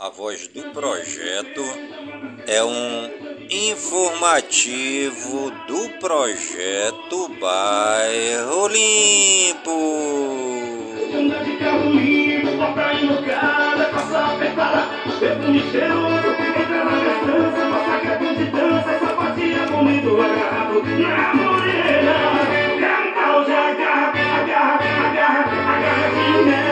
A voz do projeto é um informativo do projeto Bairro Limpo. Na é. É um nela, doido.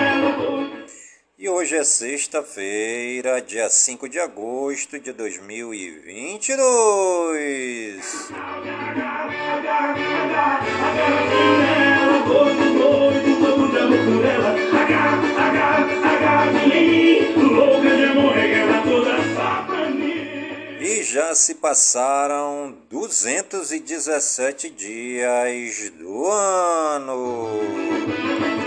E hoje é sexta-feira, dia 5 de agosto de 2022. E já se passaram 217 dias do ano.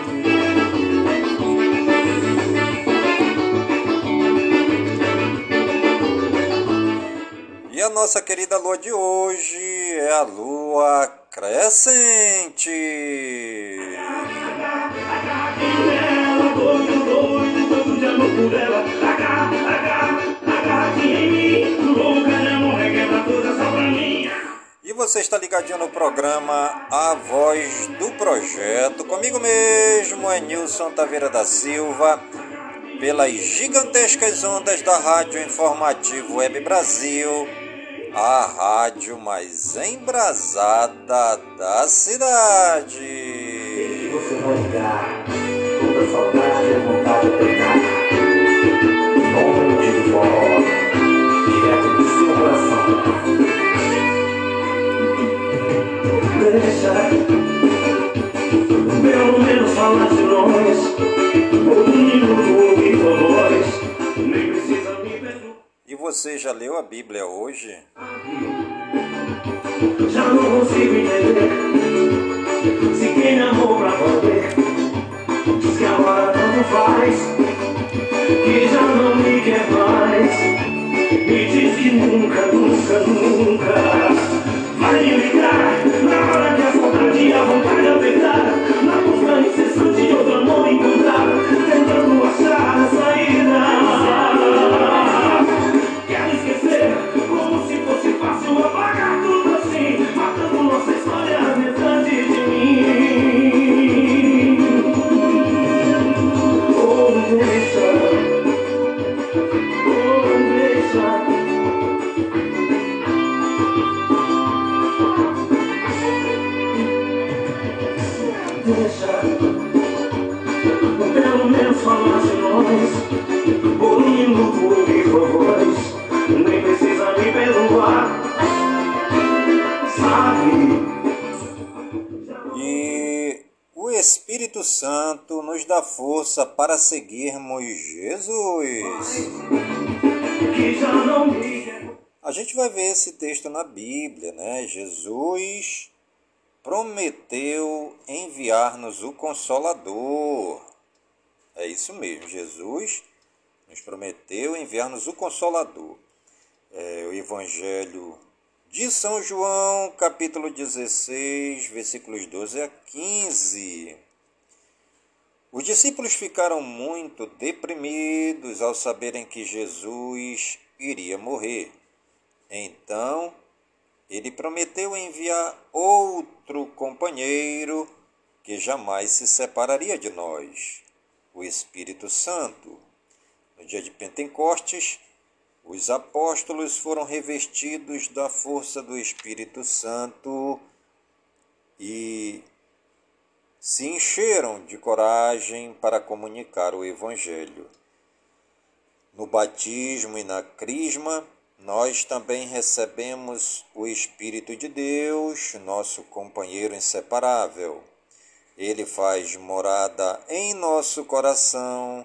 E a nossa querida lua de hoje é a lua crescente. E você está ligadinho no programa A Voz do Projeto, comigo mesmo, é Nilson Taveira da Silva, pelas gigantescas ondas da Rádio Informativo Web Brasil, a rádio mais embrasada da cidade. Você vai ligar, toda saudade e vontade apertada. Onde de direto do seu coração. Deixa, pelo menos falar de nós. Você já leu a Bíblia hoje? Já não consigo entender. Se quem amou pra valer Diz que agora tanto faz. Que já não me quer mais. Me diz que nunca, nunca, nunca. Vai me ligar Na hora que a saudade e a vontade apertar força para seguirmos Jesus. A gente vai ver esse texto na Bíblia, né? Jesus prometeu enviar-nos o Consolador. É isso mesmo, Jesus nos prometeu enviar-nos o Consolador. É o Evangelho de São João, capítulo 16, versículos 12 a 15. Os discípulos ficaram muito deprimidos ao saberem que Jesus iria morrer. Então ele prometeu enviar outro companheiro que jamais se separaria de nós, o Espírito Santo. No dia de Pentecostes, os apóstolos foram revestidos da força do Espírito Santo e se encheram de coragem para comunicar o Evangelho. No batismo e na crisma, nós também recebemos o Espírito de Deus, nosso companheiro inseparável. Ele faz morada em nosso coração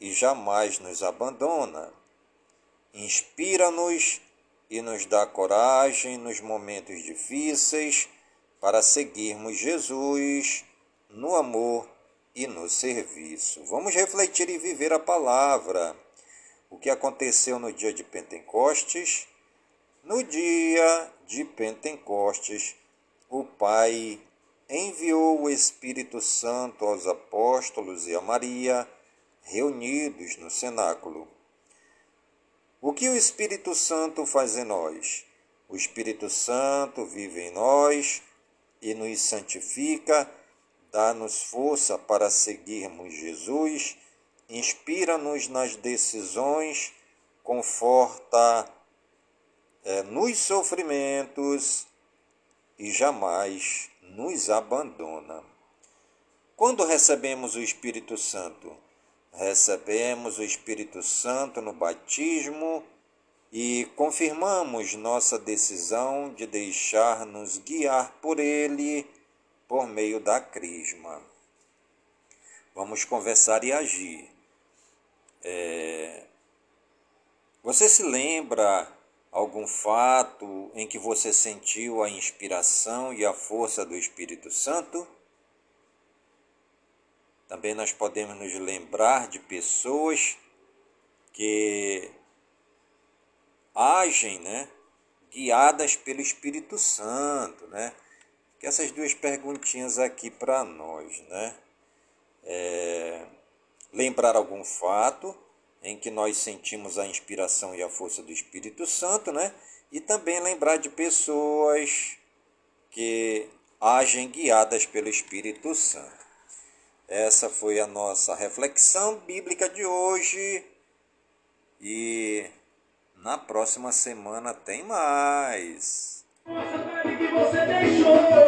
e jamais nos abandona. Inspira-nos e nos dá coragem nos momentos difíceis para seguirmos Jesus no amor e no serviço. Vamos refletir e viver a palavra o que aconteceu no dia de Pentecostes. No dia de Pentecostes, o Pai enviou o Espírito Santo aos apóstolos e a Maria, reunidos no cenáculo. O que o Espírito Santo faz em nós? O Espírito Santo vive em nós e nos santifica, dá-nos força para seguirmos Jesus inspira-nos nas decisões, conforta é, nos sofrimentos e jamais nos abandona. Quando recebemos o Espírito Santo? Recebemos o Espírito Santo no batismo e confirmamos nossa decisão de deixar-nos guiar por Ele por meio da Crisma. Vamos conversar e agir. É... Você se lembra algum fato em que você sentiu a inspiração e a força do Espírito Santo? Também nós podemos nos lembrar de pessoas que agem, né, guiadas pelo Espírito Santo, né? Que essas duas perguntinhas aqui para nós, né? É lembrar algum fato em que nós sentimos a inspiração e a força do Espírito Santo, né? E também lembrar de pessoas que agem guiadas pelo Espírito Santo. Essa foi a nossa reflexão bíblica de hoje. E na próxima semana tem mais. Nossa, que você deixou.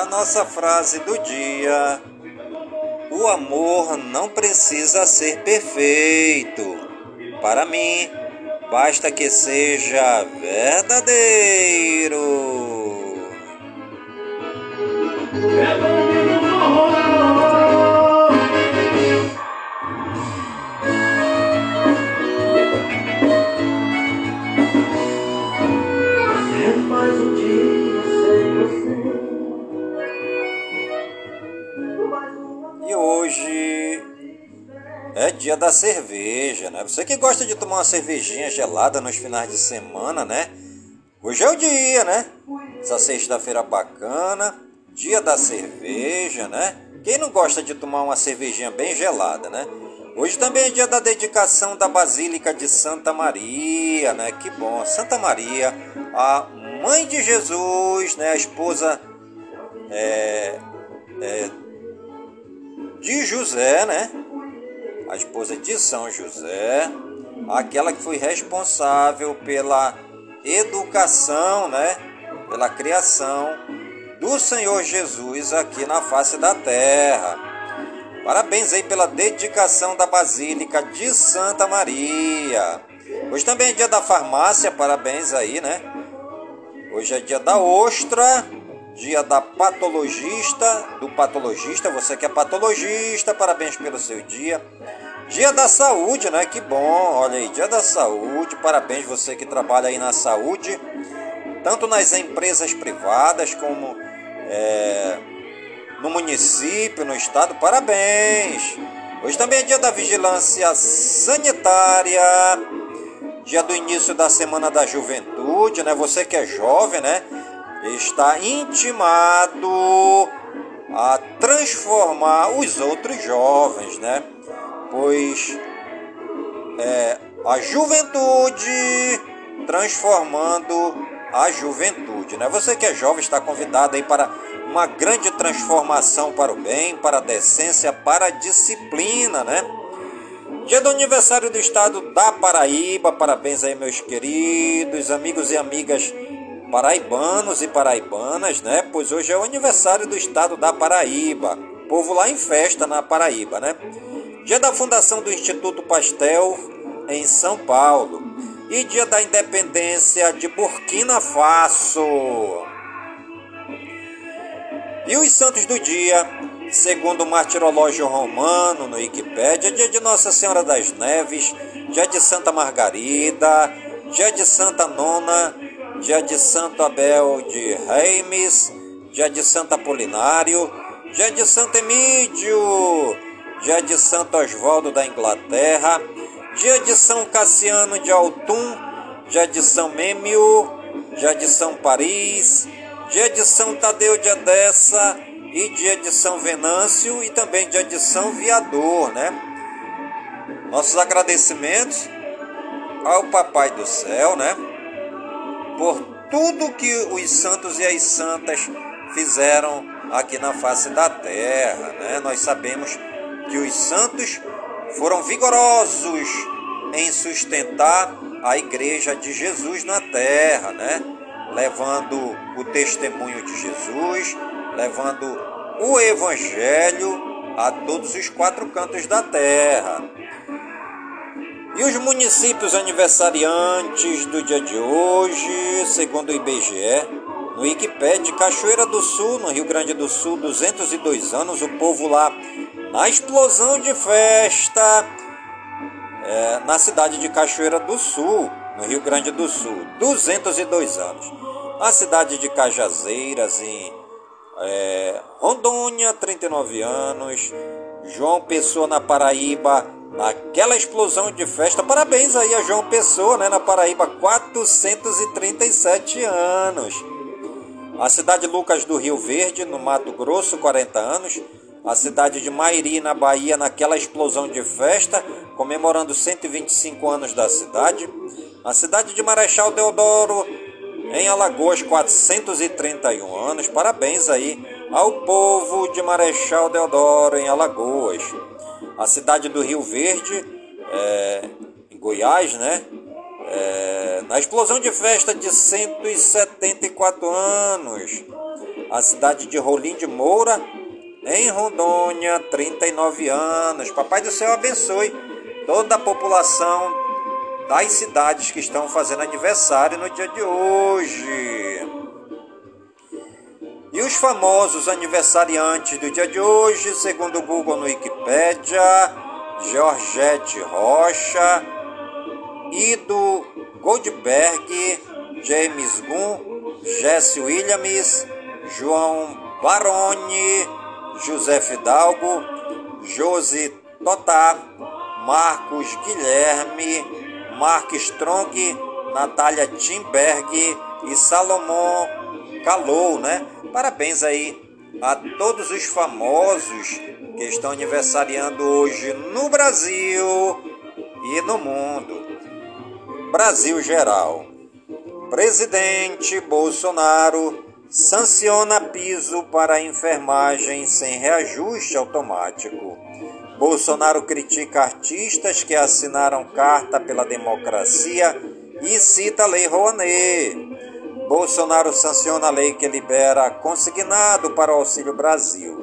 A nossa frase do dia: O amor não precisa ser perfeito. Para mim, basta que seja verdadeiro. Da cerveja, né? Você que gosta de tomar uma cervejinha gelada nos finais de semana, né? Hoje é o dia, né? Essa sexta-feira bacana, dia da cerveja, né? Quem não gosta de tomar uma cervejinha bem gelada, né? Hoje também é dia da dedicação da Basílica de Santa Maria, né? Que bom, Santa Maria, a mãe de Jesus, né? A esposa é, é, de José, né? A esposa de São José, aquela que foi responsável pela educação, né, pela criação do Senhor Jesus aqui na face da terra. Parabéns aí pela dedicação da Basílica de Santa Maria. Hoje também é dia da farmácia, parabéns aí, né? Hoje é dia da ostra, dia da patologista, do patologista, você que é patologista, parabéns pelo seu dia. Dia da saúde, né? Que bom, olha aí, dia da saúde, parabéns você que trabalha aí na saúde, tanto nas empresas privadas como é, no município, no estado, parabéns. Hoje também é dia da vigilância sanitária, dia do início da semana da juventude, né? Você que é jovem, né? Está intimado a transformar os outros jovens, né? pois é a juventude transformando a juventude. Né? Você que é jovem está convidado aí para uma grande transformação para o bem, para a decência, para a disciplina, né? Dia do aniversário do estado da Paraíba, parabéns aí meus queridos amigos e amigas paraibanos e paraibanas, né? Pois hoje é o aniversário do estado da Paraíba. Povo lá em festa na Paraíba, né? dia da fundação do Instituto Pastel em São Paulo e dia da independência de Burkina Faso. E os santos do dia, segundo o martirológio romano no Wikipédia, dia de Nossa Senhora das Neves, dia de Santa Margarida, dia de Santa Nona, dia de Santo Abel de Reimes, dia de Santo Apolinário, dia de Santo Emídio, dia de Santo Oswaldo da Inglaterra, dia de São Cassiano de Altum, dia de São Mêmio, dia de São Paris, dia de São Tadeu de Edessa e dia de São Venâncio e também dia de São Viador, né? Nossos agradecimentos ao Papai do Céu, né? Por tudo que os santos e as santas fizeram aqui na face da terra, né? Nós sabemos que os santos foram vigorosos em sustentar a igreja de Jesus na terra, né? Levando o testemunho de Jesus, levando o evangelho a todos os quatro cantos da terra. E os municípios aniversariantes do dia de hoje, segundo o IBGE, no Wikipédia, Cachoeira do Sul, no Rio Grande do Sul, 202 anos, o povo lá na explosão de festa é, na cidade de Cachoeira do Sul, no Rio Grande do Sul, 202 anos. A cidade de Cajazeiras, em é, Rondônia, 39 anos. João Pessoa, na Paraíba, naquela explosão de festa. Parabéns aí a João Pessoa, né, na Paraíba, 437 anos. A cidade de Lucas do Rio Verde, no Mato Grosso, 40 anos a cidade de Mairi, na Bahia, naquela explosão de festa, comemorando 125 anos da cidade. A cidade de Marechal Deodoro, em Alagoas, 431 anos. Parabéns aí ao povo de Marechal Deodoro, em Alagoas. A cidade do Rio Verde, é, em Goiás, né? É, na explosão de festa de 174 anos. A cidade de Rolim de Moura, em Rondônia, 39 anos. Papai do céu abençoe toda a população das cidades que estão fazendo aniversário no dia de hoje. E os famosos aniversariantes do dia de hoje, segundo o Google no Wikipedia, Georgette Rocha, Ido Goldberg, James Gunn, Jesse Williams, João Baroni, José Fidalgo, Josi Totá, Marcos Guilherme, Mark Strong, Natália Timberg e Salomão Calou, né? Parabéns aí a todos os famosos que estão aniversariando hoje no Brasil e no mundo. Brasil geral. Presidente Bolsonaro sanciona piso para enfermagem sem reajuste automático. Bolsonaro critica artistas que assinaram carta pela democracia e cita a Lei Rouanet. Bolsonaro sanciona a lei que libera consignado para o Auxílio Brasil.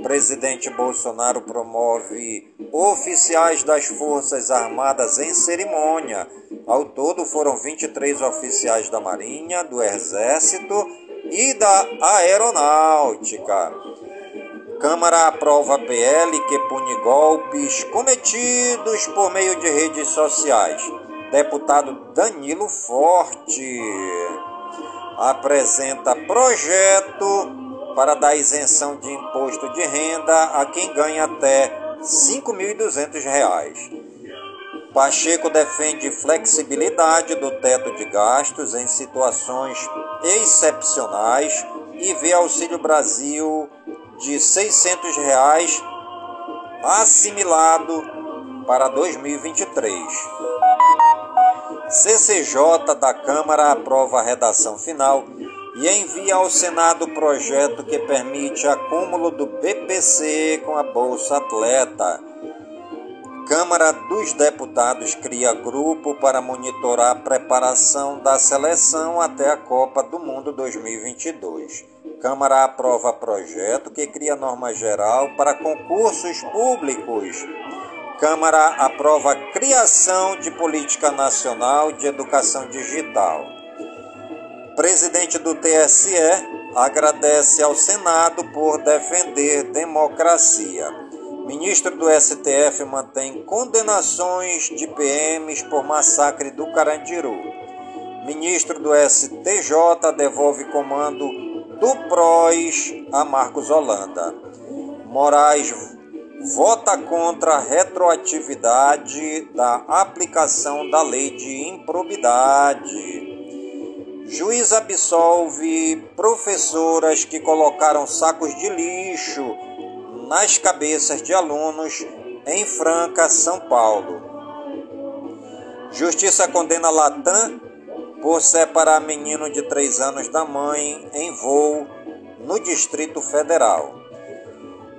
Presidente Bolsonaro promove oficiais das Forças Armadas em cerimônia. Ao todo foram 23 oficiais da Marinha, do Exército e da Aeronáutica. Câmara aprova PL que pune golpes cometidos por meio de redes sociais. Deputado Danilo Forte apresenta projeto para dar isenção de imposto de renda a quem ganha até R$ 5.200. Pacheco defende flexibilidade do teto de gastos em situações excepcionais e vê Auxílio Brasil de 600 reais assimilado para 2023. CCJ da Câmara aprova a redação final e envia ao Senado o projeto que permite acúmulo do BPC com a Bolsa Atleta. Câmara dos Deputados cria grupo para monitorar a preparação da seleção até a Copa do Mundo 2022. Câmara aprova projeto que cria norma geral para concursos públicos. Câmara aprova criação de política nacional de educação digital. Presidente do TSE agradece ao Senado por defender democracia. Ministro do STF mantém condenações de PMs por massacre do Carandiru. Ministro do STJ devolve comando do PROS a Marcos Holanda. Moraes vota contra a retroatividade da aplicação da lei de improbidade. Juiz absolve professoras que colocaram sacos de lixo nas cabeças de alunos em Franca, São Paulo. Justiça condena Latam por separar menino de 3 anos da mãe em voo no Distrito Federal.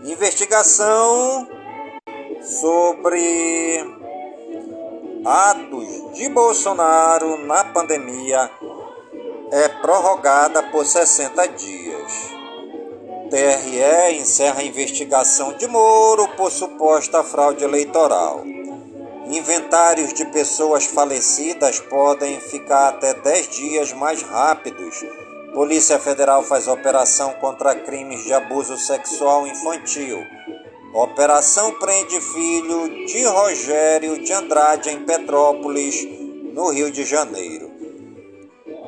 Investigação sobre atos de Bolsonaro na pandemia é prorrogada por 60 dias. TRE encerra a investigação de Moro por suposta fraude eleitoral. Inventários de pessoas falecidas podem ficar até 10 dias mais rápidos. Polícia Federal faz operação contra crimes de abuso sexual infantil. Operação prende filho de Rogério de Andrade em Petrópolis, no Rio de Janeiro.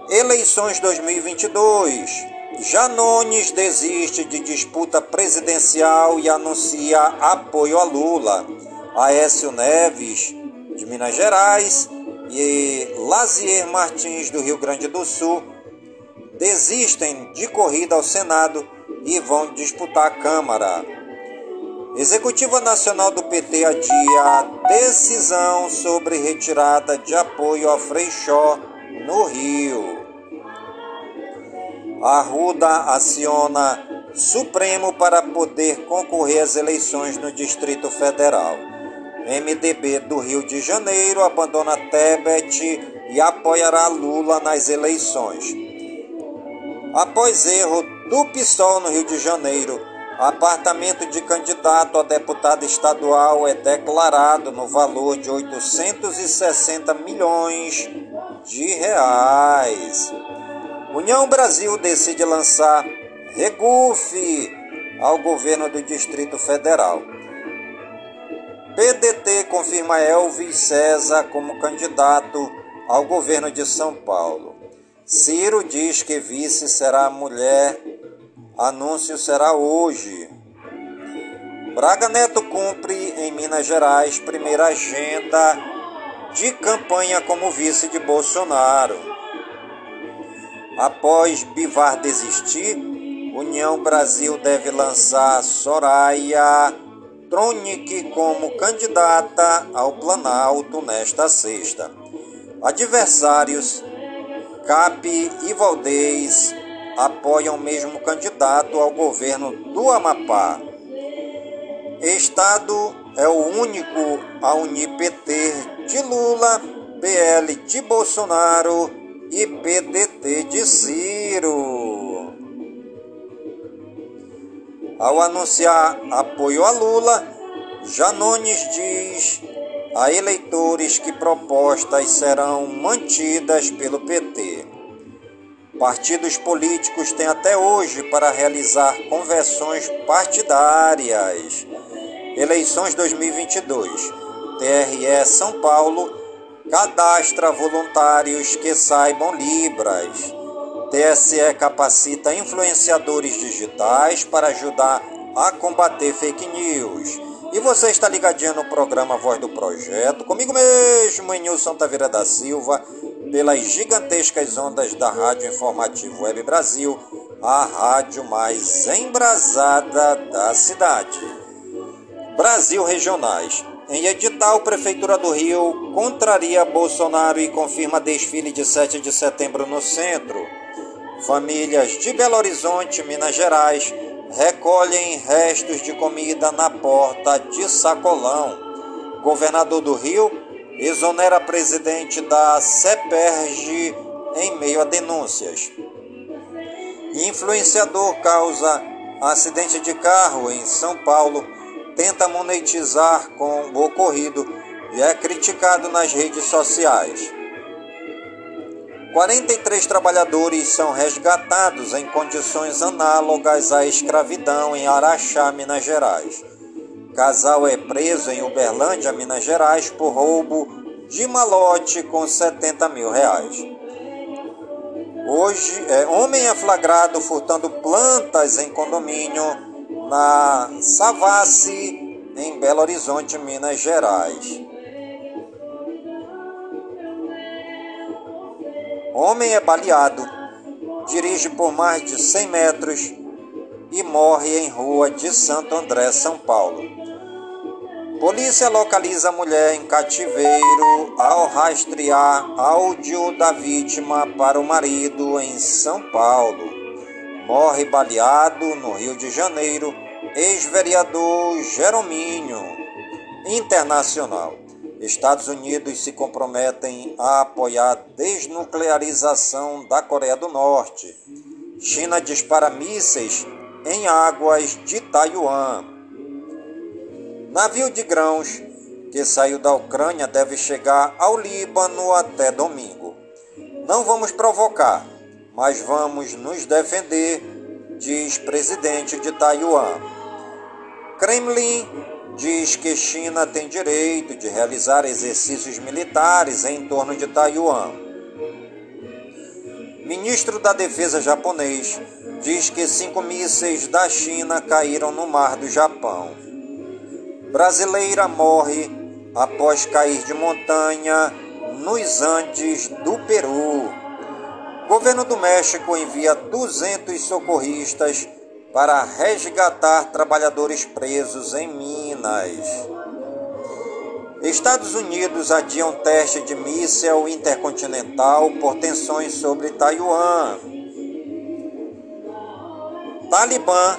Eleições 2022. Janones desiste de disputa presidencial e anuncia apoio a Lula. Aécio Neves, de Minas Gerais, e Lazier Martins, do Rio Grande do Sul, desistem de corrida ao Senado e vão disputar a Câmara. Executiva Nacional do PT adia decisão sobre retirada de apoio a Freixó no Rio. Arruda aciona Supremo para poder concorrer às eleições no Distrito Federal. MDB do Rio de Janeiro abandona Tebet e apoiará Lula nas eleições. Após erro do PSOL no Rio de Janeiro, apartamento de candidato a deputado estadual é declarado no valor de 860 milhões de reais. União Brasil decide lançar regufe ao governo do Distrito Federal. PDT confirma Elvis César como candidato ao governo de São Paulo. Ciro diz que vice será mulher. Anúncio será hoje. Braga Neto cumpre em Minas Gerais primeira agenda de campanha como vice de Bolsonaro. Após Bivar desistir, União Brasil deve lançar Soraya Tronic como candidata ao Planalto nesta sexta. Adversários Cap e Valdez apoiam o mesmo candidato ao governo do Amapá. Estado é o único a unir PT de Lula, PL de Bolsonaro e PDT de Ciro. Ao anunciar apoio a Lula, Janones diz a eleitores que propostas serão mantidas pelo PT. Partidos políticos têm até hoje para realizar conversões partidárias. Eleições 2022. TRE São Paulo cadastra voluntários que saibam Libras. TSE capacita influenciadores digitais para ajudar a combater fake news. E você está ligadinho no programa Voz do Projeto, comigo mesmo, em Nilson Taveira da Silva, pelas gigantescas ondas da Rádio Informativo Web Brasil, a rádio mais embrasada da cidade. Brasil Regionais. Em edital, Prefeitura do Rio contraria Bolsonaro e confirma desfile de 7 de setembro no centro. Famílias de Belo Horizonte, Minas Gerais, recolhem restos de comida na porta de sacolão. Governador do Rio exonera presidente da CEPERG em meio a denúncias. Influenciador causa acidente de carro em São Paulo, tenta monetizar com o ocorrido e é criticado nas redes sociais. 43 trabalhadores são resgatados em condições análogas à escravidão em Araxá, Minas Gerais. Casal é preso em Uberlândia, Minas Gerais, por roubo de malote com 70 mil reais. Hoje, é, homem é flagrado furtando plantas em condomínio na Savassi, em Belo Horizonte, Minas Gerais. Homem é baleado, dirige por mais de 100 metros e morre em rua de Santo André, São Paulo. Polícia localiza a mulher em cativeiro ao rastrear áudio da vítima para o marido em São Paulo. Morre baleado no Rio de Janeiro, ex-vereador Jeromínio. Internacional. Estados Unidos se comprometem a apoiar a desnuclearização da Coreia do Norte. China dispara mísseis em águas de Taiwan. Navio de grãos que saiu da Ucrânia deve chegar ao Líbano até domingo. Não vamos provocar, mas vamos nos defender, diz presidente de Taiwan. Kremlin diz que China tem direito de realizar exercícios militares em torno de Taiwan. Ministro da Defesa japonês diz que cinco mísseis da China caíram no mar do Japão. Brasileira morre após cair de montanha nos Andes do Peru. Governo do México envia 200 socorristas para resgatar trabalhadores presos em Minas. Estados Unidos adiam teste de míssel intercontinental por tensões sobre Taiwan. Talibã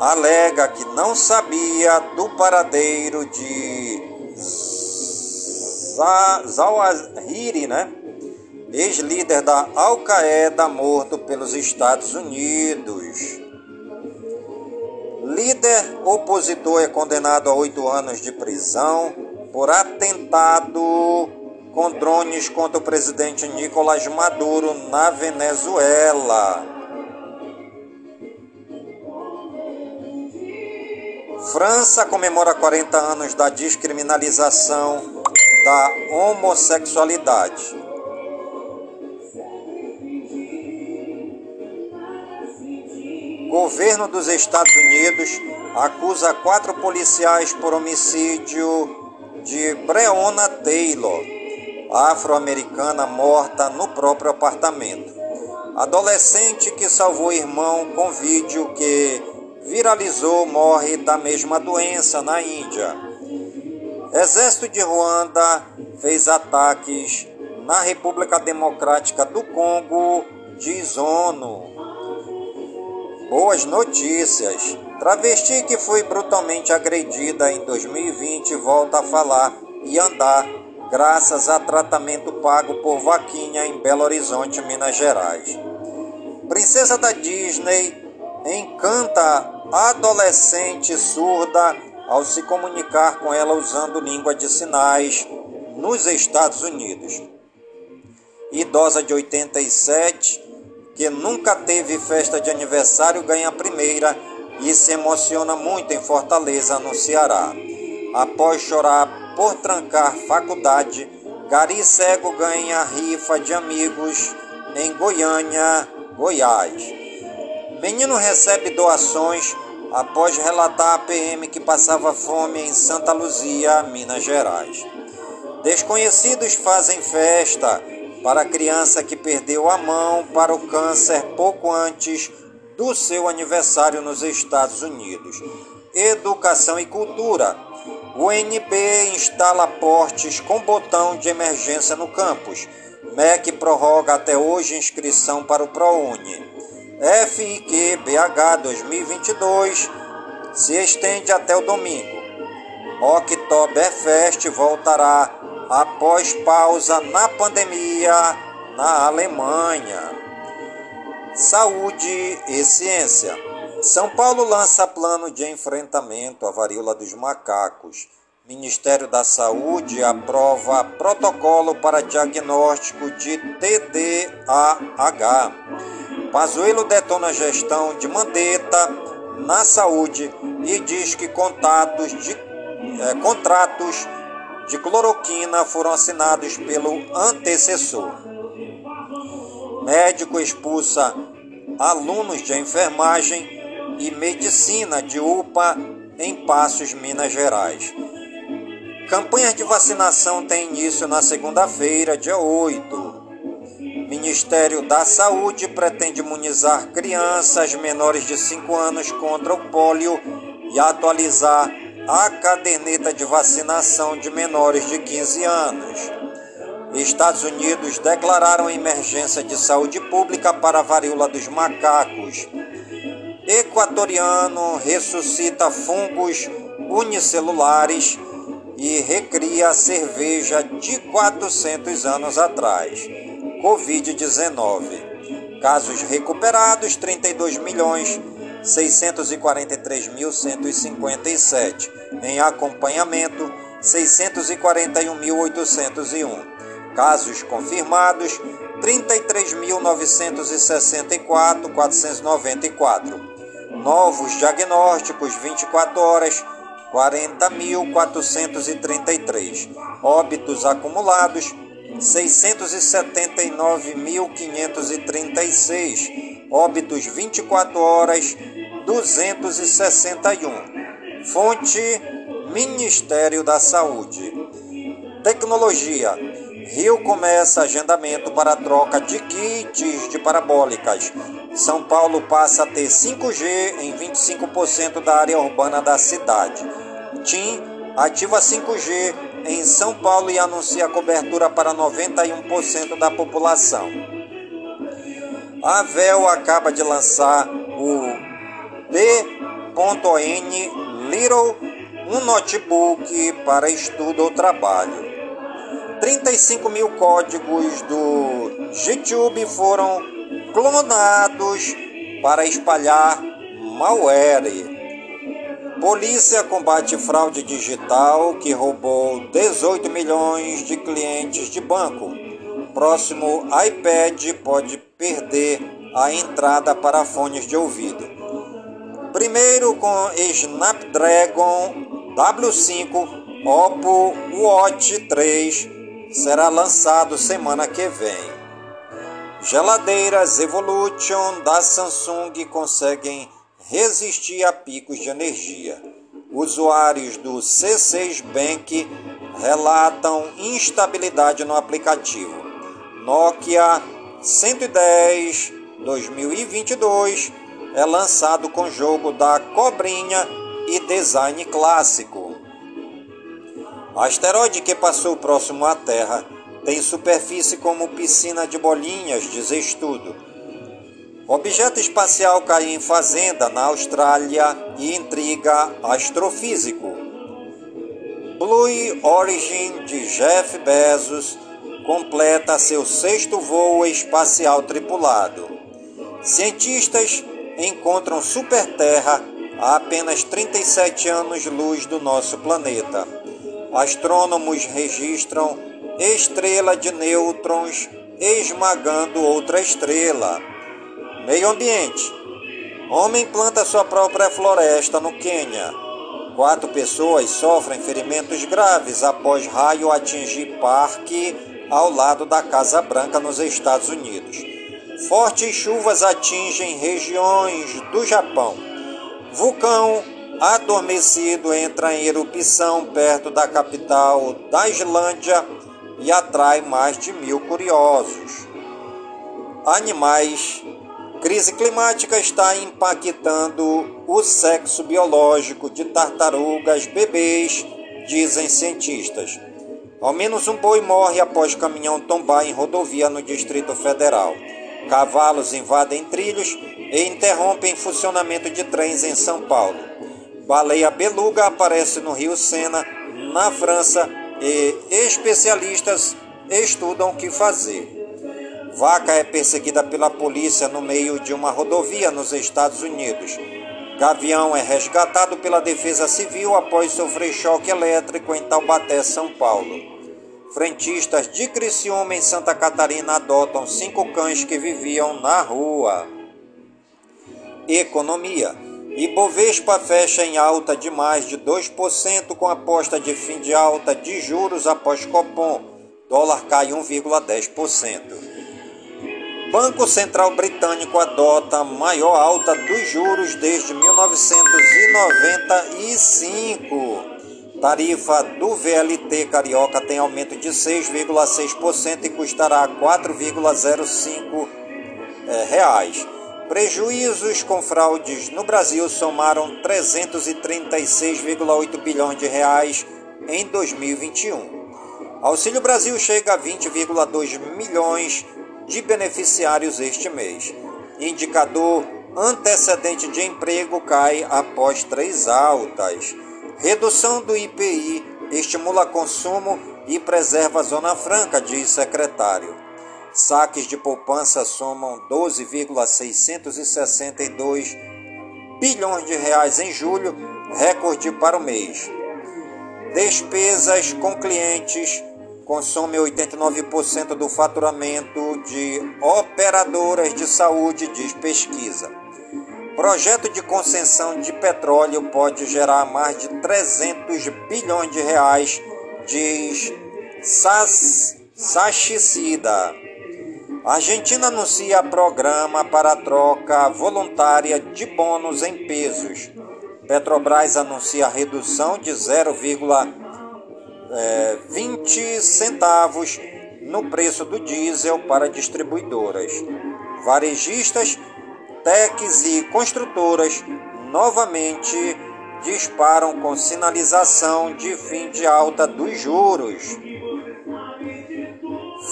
alega que não sabia do paradeiro de Zawahiri, né? ex-líder da Al-Qaeda morto pelos Estados Unidos. Líder opositor é condenado a oito anos de prisão por atentado com drones contra o presidente Nicolás Maduro na Venezuela. França comemora 40 anos da descriminalização da homossexualidade. Governo dos Estados Unidos acusa quatro policiais por homicídio de Breonna Taylor, afro-americana morta no próprio apartamento. Adolescente que salvou irmão com vídeo que viralizou morre da mesma doença na Índia. Exército de Ruanda fez ataques na República Democrática do Congo, diz ONU. Boas notícias! Travesti que foi brutalmente agredida em 2020 volta a falar e andar graças a tratamento pago por vaquinha em Belo Horizonte, Minas Gerais. Princesa da Disney encanta adolescente surda ao se comunicar com ela usando língua de sinais nos Estados Unidos. Idosa de 87 que nunca teve festa de aniversário ganha a primeira e se emociona muito em Fortaleza, no Ceará. Após chorar por trancar faculdade, Gari Cego ganha rifa de amigos em Goiânia, Goiás. Menino recebe doações após relatar a PM que passava fome em Santa Luzia, Minas Gerais. Desconhecidos fazem festa para a criança que perdeu a mão para o câncer pouco antes do seu aniversário nos Estados Unidos. Educação e cultura. O NB instala portes com botão de emergência no campus. MEC prorroga até hoje inscrição para o ProUni. FIQ BH 2022 se estende até o domingo. Oktoberfest voltará após pausa na pandemia na Alemanha. Saúde e ciência. São Paulo lança plano de enfrentamento à varíola dos macacos. Ministério da Saúde aprova protocolo para diagnóstico de TDAH. Pazuello detona gestão de Mandetta na saúde e diz que contatos de, é, contratos de cloroquina foram assinados pelo antecessor. Médico expulsa alunos de enfermagem e medicina de UPA em Passos, Minas Gerais. Campanhas de vacinação têm início na segunda-feira, dia 8. Ministério da Saúde pretende imunizar crianças menores de 5 anos contra o pólio e atualizar a caderneta de vacinação de menores de 15 anos. Estados Unidos declararam emergência de saúde pública para a varíola dos macacos. Equatoriano ressuscita fungos unicelulares e recria a cerveja de 400 anos atrás. Covid-19. Casos recuperados 32 milhões 643.157. Em acompanhamento, 641.801. Casos confirmados, 33.964.494. Novos diagnósticos, 24 horas, 40.433. Óbitos acumulados, 679.536. Óbitos 24 horas, 261. Fonte: Ministério da Saúde. Tecnologia. Rio começa agendamento para troca de kits de parabólicas. São Paulo passa a ter 5G em 25% da área urbana da cidade. TIM ativa 5G em São Paulo e anuncia cobertura para 91% da população. A Vel acaba de lançar o D.N Little, um notebook para estudo ou trabalho. 35 mil códigos do YouTube foram clonados para espalhar malware. Polícia combate fraude digital que roubou 18 milhões de clientes de banco. Próximo iPad pode perder a entrada para fones de ouvido. Primeiro com Snapdragon W5 Oppo Watch 3 será lançado semana que vem. Geladeiras Evolution da Samsung conseguem resistir a picos de energia. Usuários do C6 Bank relatam instabilidade no aplicativo. Nokia 110 2022 é lançado com jogo da cobrinha e design clássico. Asteroide que passou próximo à Terra tem superfície como piscina de bolinhas, diz estudo. Objeto espacial cai em fazenda na Austrália e intriga astrofísico. Blue Origin de Jeff Bezos completa seu sexto voo espacial tripulado. Cientistas encontram Superterra a apenas 37 anos-luz do nosso planeta. Astrônomos registram estrela de nêutrons esmagando outra estrela. Meio ambiente. Homem planta sua própria floresta no Quênia. Quatro pessoas sofrem ferimentos graves após raio atingir parque ao lado da Casa Branca nos Estados Unidos. Fortes chuvas atingem regiões do Japão. Vulcão adormecido entra em erupção perto da capital da Islândia e atrai mais de mil curiosos. Animais crise climática está impactando o sexo biológico de tartarugas bebês, dizem cientistas. Ao menos um boi morre após caminhão tombar em rodovia no Distrito Federal. Cavalos invadem trilhos e interrompem funcionamento de trens em São Paulo. Baleia beluga aparece no Rio Sena, na França, e especialistas estudam o que fazer. Vaca é perseguida pela polícia no meio de uma rodovia nos Estados Unidos. Gavião é resgatado pela Defesa Civil após sofrer choque elétrico em Taubaté, São Paulo. Frentistas de Criciúma, em Santa Catarina, adotam cinco cães que viviam na rua. Economia. Ibovespa fecha em alta de mais de 2% com aposta de fim de alta de juros após Copom. Dólar cai 1,10%. Banco Central Britânico adota a maior alta dos juros desde 1995. Tarifa do VLT Carioca tem aumento de 6,6% e custará R$ 4,05. É, reais. Prejuízos com fraudes no Brasil somaram 336,8 bilhões de reais em 2021. Auxílio Brasil chega a 20,2 milhões de beneficiários este mês. Indicador antecedente de emprego cai após três altas. Redução do IPI estimula consumo e preserva a Zona Franca, diz secretário. Saques de poupança somam 12,662 bilhões de reais em julho, recorde para o mês. Despesas com clientes consome 89% do faturamento de operadoras de saúde, diz pesquisa. Projeto de concessão de petróleo pode gerar mais de 300 bilhões de reais, diz Sachicida. Argentina anuncia programa para troca voluntária de bônus em pesos. Petrobras anuncia redução de 0,1 é, 20 centavos no preço do diesel para distribuidoras. Varejistas, techs e construtoras novamente disparam com sinalização de fim de alta dos juros.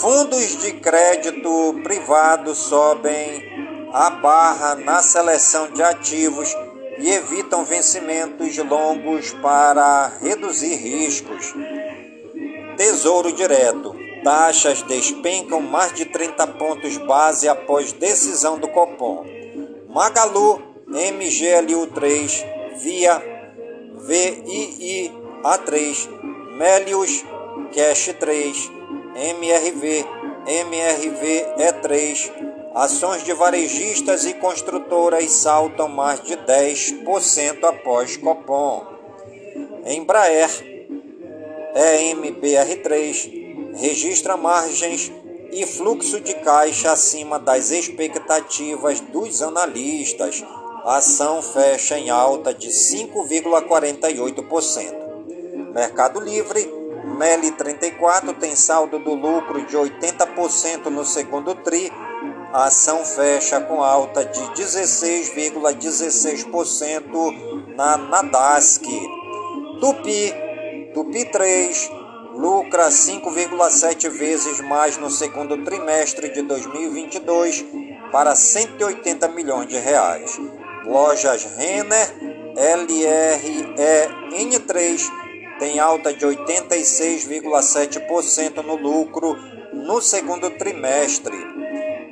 Fundos de crédito privado sobem a barra na seleção de ativos e evitam vencimentos longos para reduzir riscos. Tesouro Direto. Taxas despencam mais de 30 pontos base após decisão do Copom. Magalu MGLU3 via VIIA3, Melius Cash 3, MRV MRV-E3. Ações de varejistas e construtoras saltam mais de 10% após Copom. Embraer EMBR3 registra margens e fluxo de caixa acima das expectativas dos analistas. A ação fecha em alta de 5,48%. Mercado Livre, MELI 34 tem saldo do lucro de 80% no segundo TRI. A ação fecha com alta de 16,16% ,16 na Nadasc. Tupi Tupi 3 lucra 5,7 vezes mais no segundo trimestre de 2022 para 180 milhões de reais. Lojas Renner LREN3 tem alta de 86,7% no lucro no segundo trimestre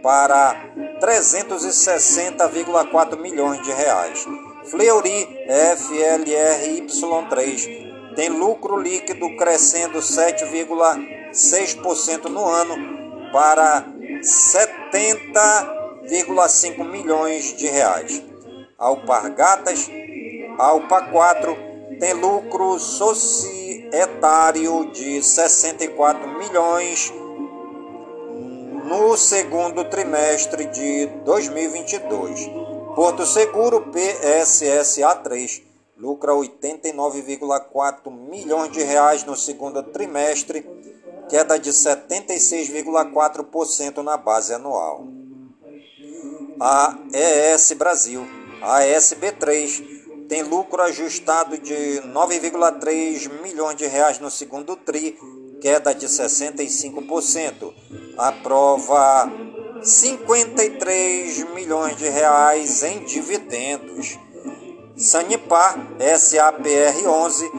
para 360,4 milhões de reais. Fleury FLRY3 tem lucro líquido crescendo 7,6% no ano para 1,5 milhões de reais. Alpargatas, Alpa 4 tem lucro societário de 64 milhões no segundo trimestre de 2022. Porto Seguro PSSA3 lucra 89,4 milhões de reais no segundo trimestre, queda de 76,4% na base anual. A ES Brasil, a SB3, tem lucro ajustado de 9,3 milhões de reais no segundo tri, queda de 65%. Aprova 53 milhões de reais em dividendos. Sanipar SAPR11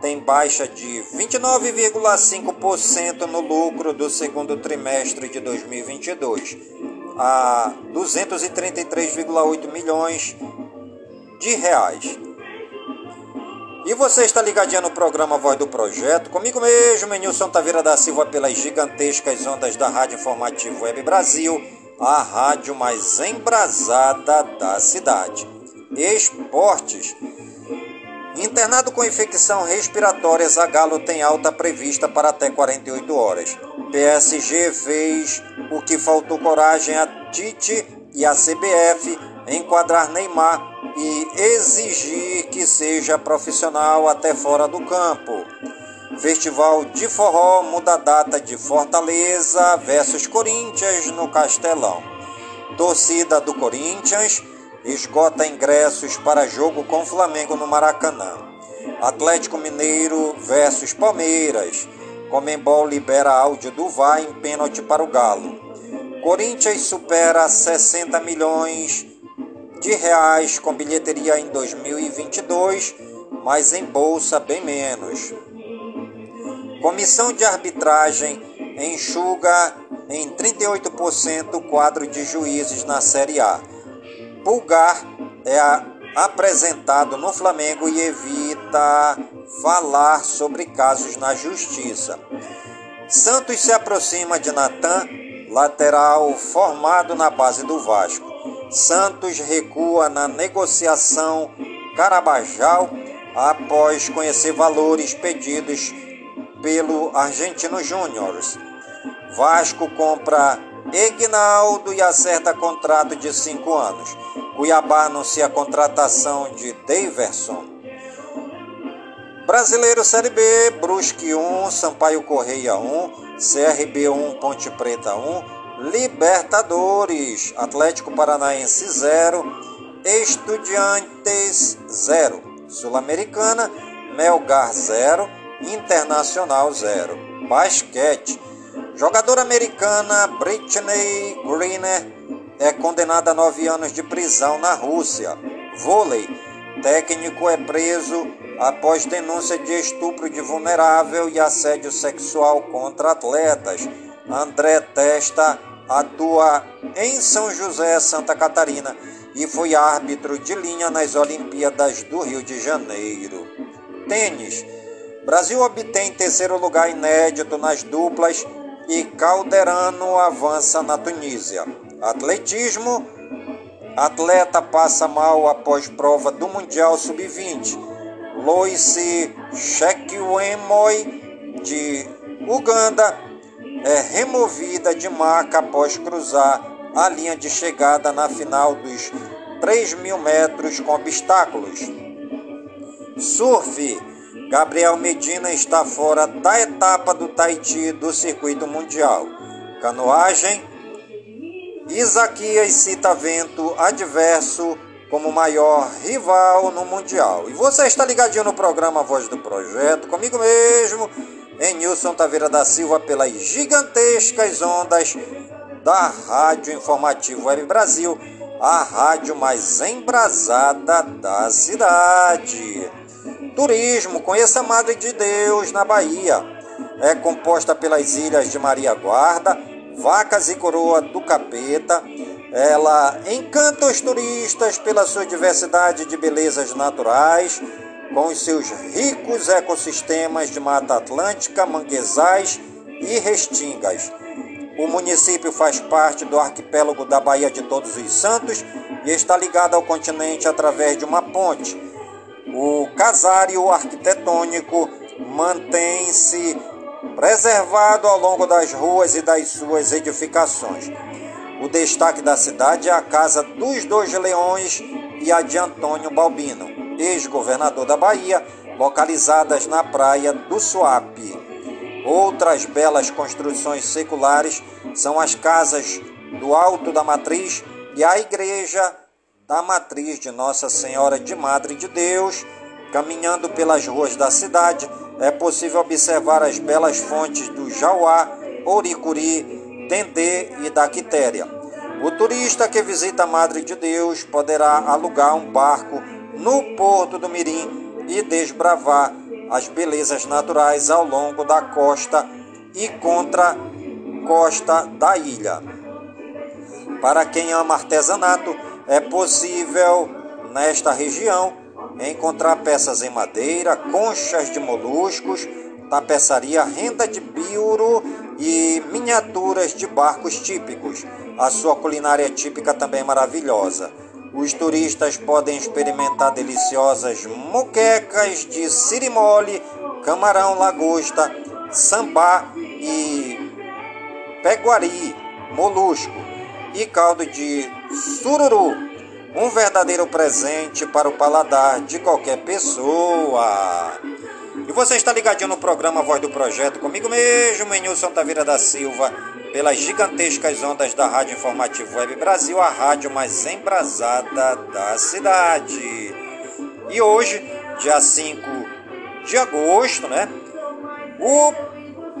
tem baixa de 29,5% no lucro do segundo trimestre de 2022 a 233,8 milhões de reais. E você está ligadinho no programa Voz do Projeto, comigo mesmo, Nilson Taveira da Silva, pelas gigantescas ondas da Rádio Informativo Web Brasil, a rádio mais embrasada da cidade. Esportes. Internado com infecção respiratória, Zagallo tem alta prevista para até 48 horas. PSG fez o que faltou coragem a Tite e a CBF enquadrar Neymar e exigir que seja profissional até fora do campo. Festival de Forró muda a data de Fortaleza versus Corinthians no Castelão. Torcida do Corinthians esgota ingressos para jogo com Flamengo no Maracanã. Atlético Mineiro versus Palmeiras. Comembol libera áudio do VAR em pênalti para o Galo. Corinthians supera 60 milhões de reais com bilheteria em 2022, mas em bolsa bem menos. Comissão de arbitragem enxuga em 38% o quadro de juízes na Série A. Pulgar é apresentado no Flamengo e evita falar sobre casos na justiça. Santos se aproxima de Natan, lateral formado na base do Vasco. Santos recua na negociação Carabajal após conhecer valores pedidos pelo Argentino Júnior. Vasco compra Egnaldo e acerta contrato de cinco anos. Cuiabá anuncia a contratação de Daverson. Brasileiro Série B, Brusque 1, Sampaio Correia 1, CRB 1, Ponte Preta 1, Libertadores, Atlético Paranaense 0, Estudiantes 0, Sul-Americana, Melgar 0, Internacional 0. Basquete, Jogadora americana Britney Greener é condenada a nove anos de prisão na Rússia. Vôlei. Técnico é preso após denúncia de estupro de vulnerável e assédio sexual contra atletas. André Testa atua em São José, Santa Catarina e foi árbitro de linha nas Olimpíadas do Rio de Janeiro. Tênis. Brasil obtém terceiro lugar inédito nas duplas e Calderano avança na Tunísia. Atletismo. Atleta passa mal após prova do Mundial Sub-20. Lois Shekwemoi, de Uganda, é removida de marca após cruzar a linha de chegada na final dos 3 mil metros com obstáculos. Surf. Gabriel Medina está fora da etapa do Tahiti do circuito mundial. Canoagem. Isaquias cita vento adverso como maior rival no Mundial. E você está ligadinho no programa Voz do Projeto, comigo mesmo, em Nilson Taveira da Silva, pelas gigantescas ondas da Rádio Informativo Web Brasil, a rádio mais embrasada da cidade. Turismo, conheça a Madre de Deus na Bahia. É composta pelas ilhas de Maria Guarda, Vacas e Coroa do Capeta. Ela encanta os turistas pela sua diversidade de belezas naturais, com os seus ricos ecossistemas de Mata Atlântica, manguezais e restingas. O município faz parte do arquipélago da Baía de Todos os Santos e está ligado ao continente através de uma ponte. O casário arquitetônico mantém-se preservado ao longo das ruas e das suas edificações. O destaque da cidade é a Casa dos Dois Leões e a de Antônio Balbino, ex-governador da Bahia, localizadas na praia do Suape. Outras belas construções seculares são as casas do Alto da Matriz e a Igreja da Matriz de Nossa Senhora de Madre de Deus. Caminhando pelas ruas da cidade, é possível observar as belas fontes do Jauá, Oricuri, Dendê e da Quitéria. O turista que visita a Madre de Deus poderá alugar um barco no Porto do Mirim e desbravar as belezas naturais ao longo da costa e contra costa da ilha. Para quem ama artesanato, é possível nesta região encontrar peças em madeira, conchas de moluscos, tapeçaria, renda de biuro e miniaturas de barcos típicos. A sua culinária típica também é maravilhosa. Os turistas podem experimentar deliciosas moquecas de sirimole, camarão, lagosta, sambá e peguari, molusco e caldo de sururu. Um verdadeiro presente para o paladar de qualquer pessoa. E você está ligadinho no programa Voz do Projeto comigo mesmo, Nilson Taveira da Silva pelas gigantescas ondas da Rádio Informativo Web Brasil, a rádio mais embrasada da cidade. E hoje, dia 5 de agosto, né? O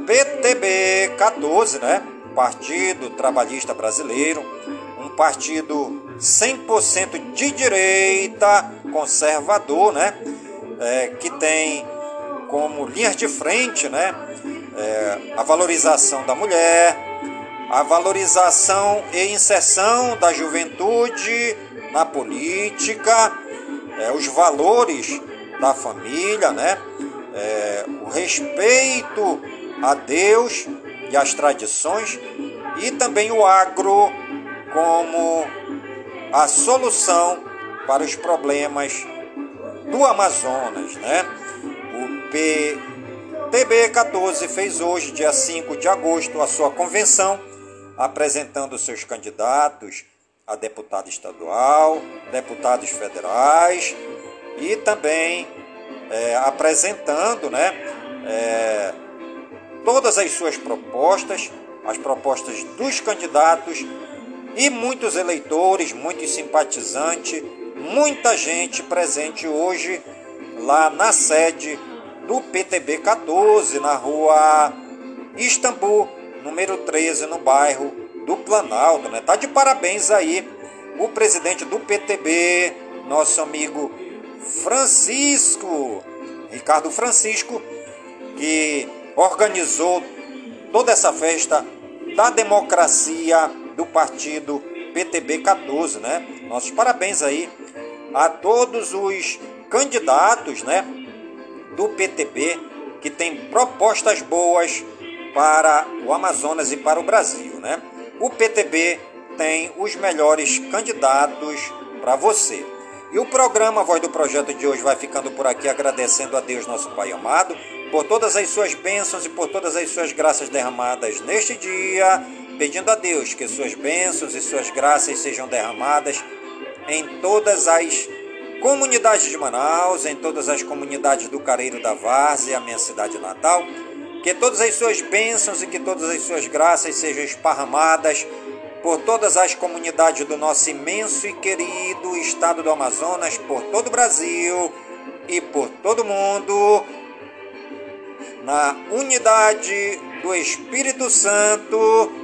PTB 14, né? Partido Trabalhista Brasileiro, um partido 100% de direita, conservador, né? É, que tem como linhas de frente, né? É, a valorização da mulher, a valorização e inserção da juventude na política, é, os valores da família, né? É, o respeito a Deus e as tradições e também o agro como a solução para os problemas do Amazonas, né? O PTB 14 fez hoje, dia 5 de agosto, a sua convenção apresentando seus candidatos a deputado estadual, deputados federais e também é, apresentando né, é, todas as suas propostas, as propostas dos candidatos e muitos eleitores, muitos simpatizantes, muita gente presente hoje lá na sede do PTB 14, na rua Istambul, número 13, no bairro do Planalto. Né? Tá de parabéns aí o presidente do PTB, nosso amigo Francisco, Ricardo Francisco, que organizou toda essa festa da democracia do partido PTB 14, né? Nossos parabéns aí a todos os candidatos, né, do PTB que tem propostas boas para o Amazonas e para o Brasil. Né? O PTB tem os melhores candidatos para você. E o programa Voz do Projeto de hoje vai ficando por aqui, agradecendo a Deus, nosso Pai amado, por todas as suas bênçãos e por todas as suas graças derramadas neste dia, pedindo a Deus que suas bênçãos e suas graças sejam derramadas em todas as comunidades de Manaus, em todas as comunidades do Careiro da Várzea, minha cidade natal. Que todas as suas bênçãos e que todas as suas graças sejam esparramadas por todas as comunidades do nosso imenso e querido estado do Amazonas, por todo o Brasil e por todo o mundo, na unidade do Espírito Santo